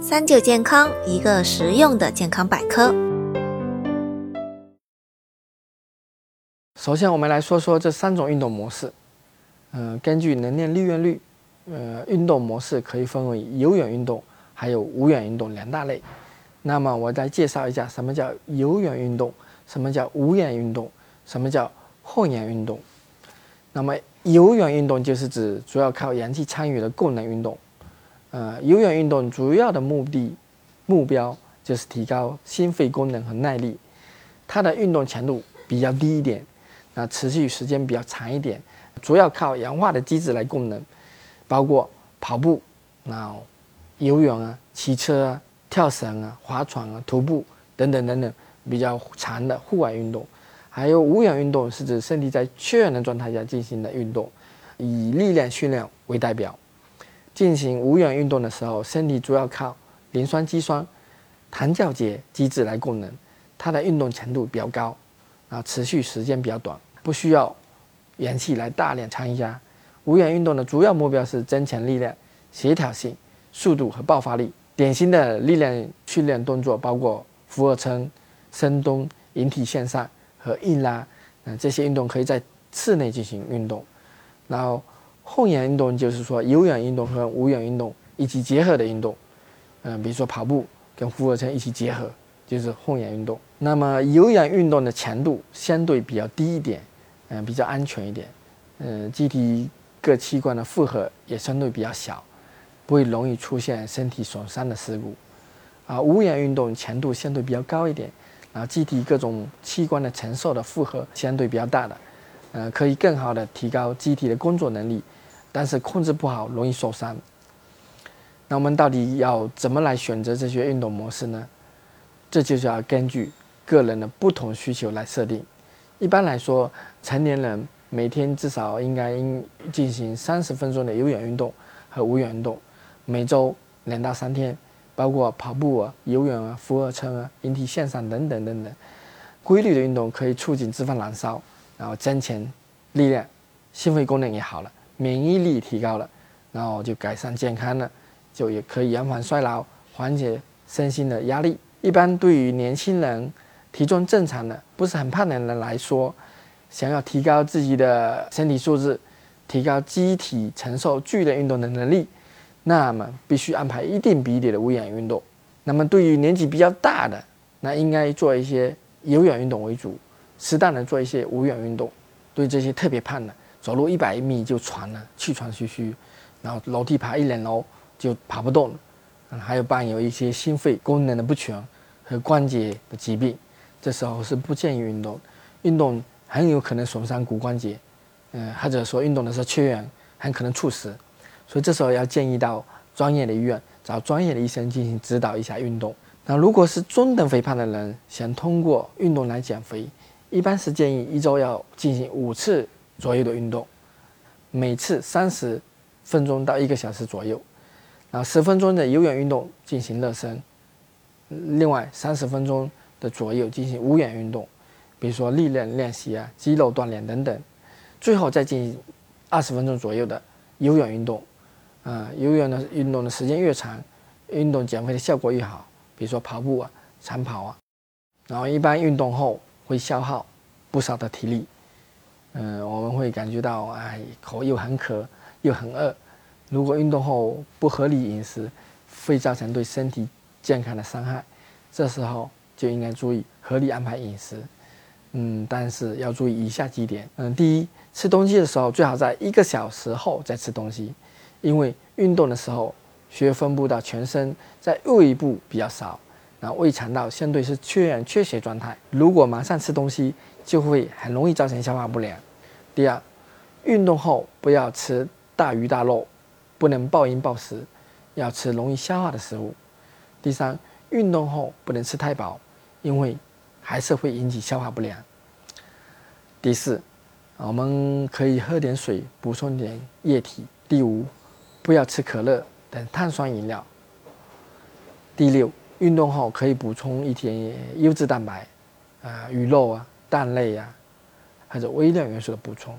三九健康，一个实用的健康百科。首先，我们来说说这三种运动模式。嗯，根据能量利用率，呃，运动模式可以分为有氧运动还有无氧运动两大类。那么，我再介绍一下什么叫有氧运动，什么叫无氧运动，什么叫后氧运动。那么，有氧运动就是指主要靠氧气参与的功能运动。呃，有氧运动主要的目的目标就是提高心肺功能和耐力，它的运动强度比较低一点，那持续时间比较长一点，主要靠氧化的机制来供能，包括跑步、那游泳啊、骑车啊、跳绳啊、划船啊、徒步等等等等比较长的户外运动。还有无氧运动是指身体在缺氧的状态下进行的运动，以力量训练为代表。进行无氧运动的时候，身体主要靠磷酸肌酸、弹调节机制来供能，它的运动强度比较高，啊，持续时间比较短，不需要氧气来大量参加。无氧运动的主要目标是增强力量、协调性、速度和爆发力。典型的力量训练动作包括俯卧撑、深蹲、引体向上和硬拉，嗯，这些运动可以在室内进行运动，然后。后氧运动就是说有氧运动和无氧运动一起结合的运动，嗯，比如说跑步跟俯卧撑一起结合就是后氧运动。那么有氧运动的强度相对比较低一点，嗯，比较安全一点，嗯，机体各器官的负荷也相对比较小，不会容易出现身体损伤的事故。啊，无氧运动强度相对比较高一点，然后机体各种器官的承受的负荷相对比较大的，呃，可以更好的提高机体的工作能力。但是控制不好容易受伤。那我们到底要怎么来选择这些运动模式呢？这就是要根据个人的不同需求来设定。一般来说，成年人每天至少应该应进行三十分钟的有氧运动和无氧运动，每周两到三天，包括跑步啊、游泳啊、俯卧撑啊、引体向上等等等等。规律的运动可以促进脂肪燃烧，然后增强力量，心肺功能也好了。免疫力提高了，然后就改善健康了，就也可以延缓衰老，缓解身心的压力。一般对于年轻人、体重正常的、不是很胖的人来说，想要提高自己的身体素质，提高机体承受剧烈运动的能力，那么必须安排一定比例的无氧运动。那么对于年纪比较大的，那应该做一些有氧运动为主，适当的做一些无氧运动。对这些特别胖的。走路一百米就喘了，气喘吁吁，然后楼梯爬一两楼就爬不动，还有伴有一些心肺功能的不全和关节的疾病，这时候是不建议运动，运动很有可能损伤骨关节，嗯，或者说运动的时候缺氧很可能猝死，所以这时候要建议到专业的医院找专业的医生进行指导一下运动。那如果是中等肥胖的人想通过运动来减肥，一般是建议一周要进行五次。左右的运动，每次三十分钟到一个小时左右，然后十分钟的有氧运动进行热身，另外三十分钟的左右进行无氧运动，比如说力量练习啊、肌肉锻炼等等，最后再进行二十分钟左右的有氧运动，啊，有氧的运动的时间越长，运动减肥的效果越好，比如说跑步啊、长跑啊，然后一般运动后会消耗不少的体力。嗯，我们会感觉到，哎，口又很渴，又很饿。如果运动后不合理饮食，会造成对身体健康的伤害。这时候就应该注意合理安排饮食。嗯，但是要注意以下几点。嗯，第一，吃东西的时候最好在一个小时后再吃东西，因为运动的时候血液分布到全身，在胃部比较少，然后胃肠道相对是缺氧缺血状态。如果马上吃东西，就会很容易造成消化不良。第二，运动后不要吃大鱼大肉，不能暴饮暴食，要吃容易消化的食物。第三，运动后不能吃太饱，因为还是会引起消化不良。第四，我们可以喝点水，补充点液体。第五，不要吃可乐等碳酸饮料。第六，运动后可以补充一点优质蛋白，啊，鱼肉啊。蛋类呀，还是微量元素的补充。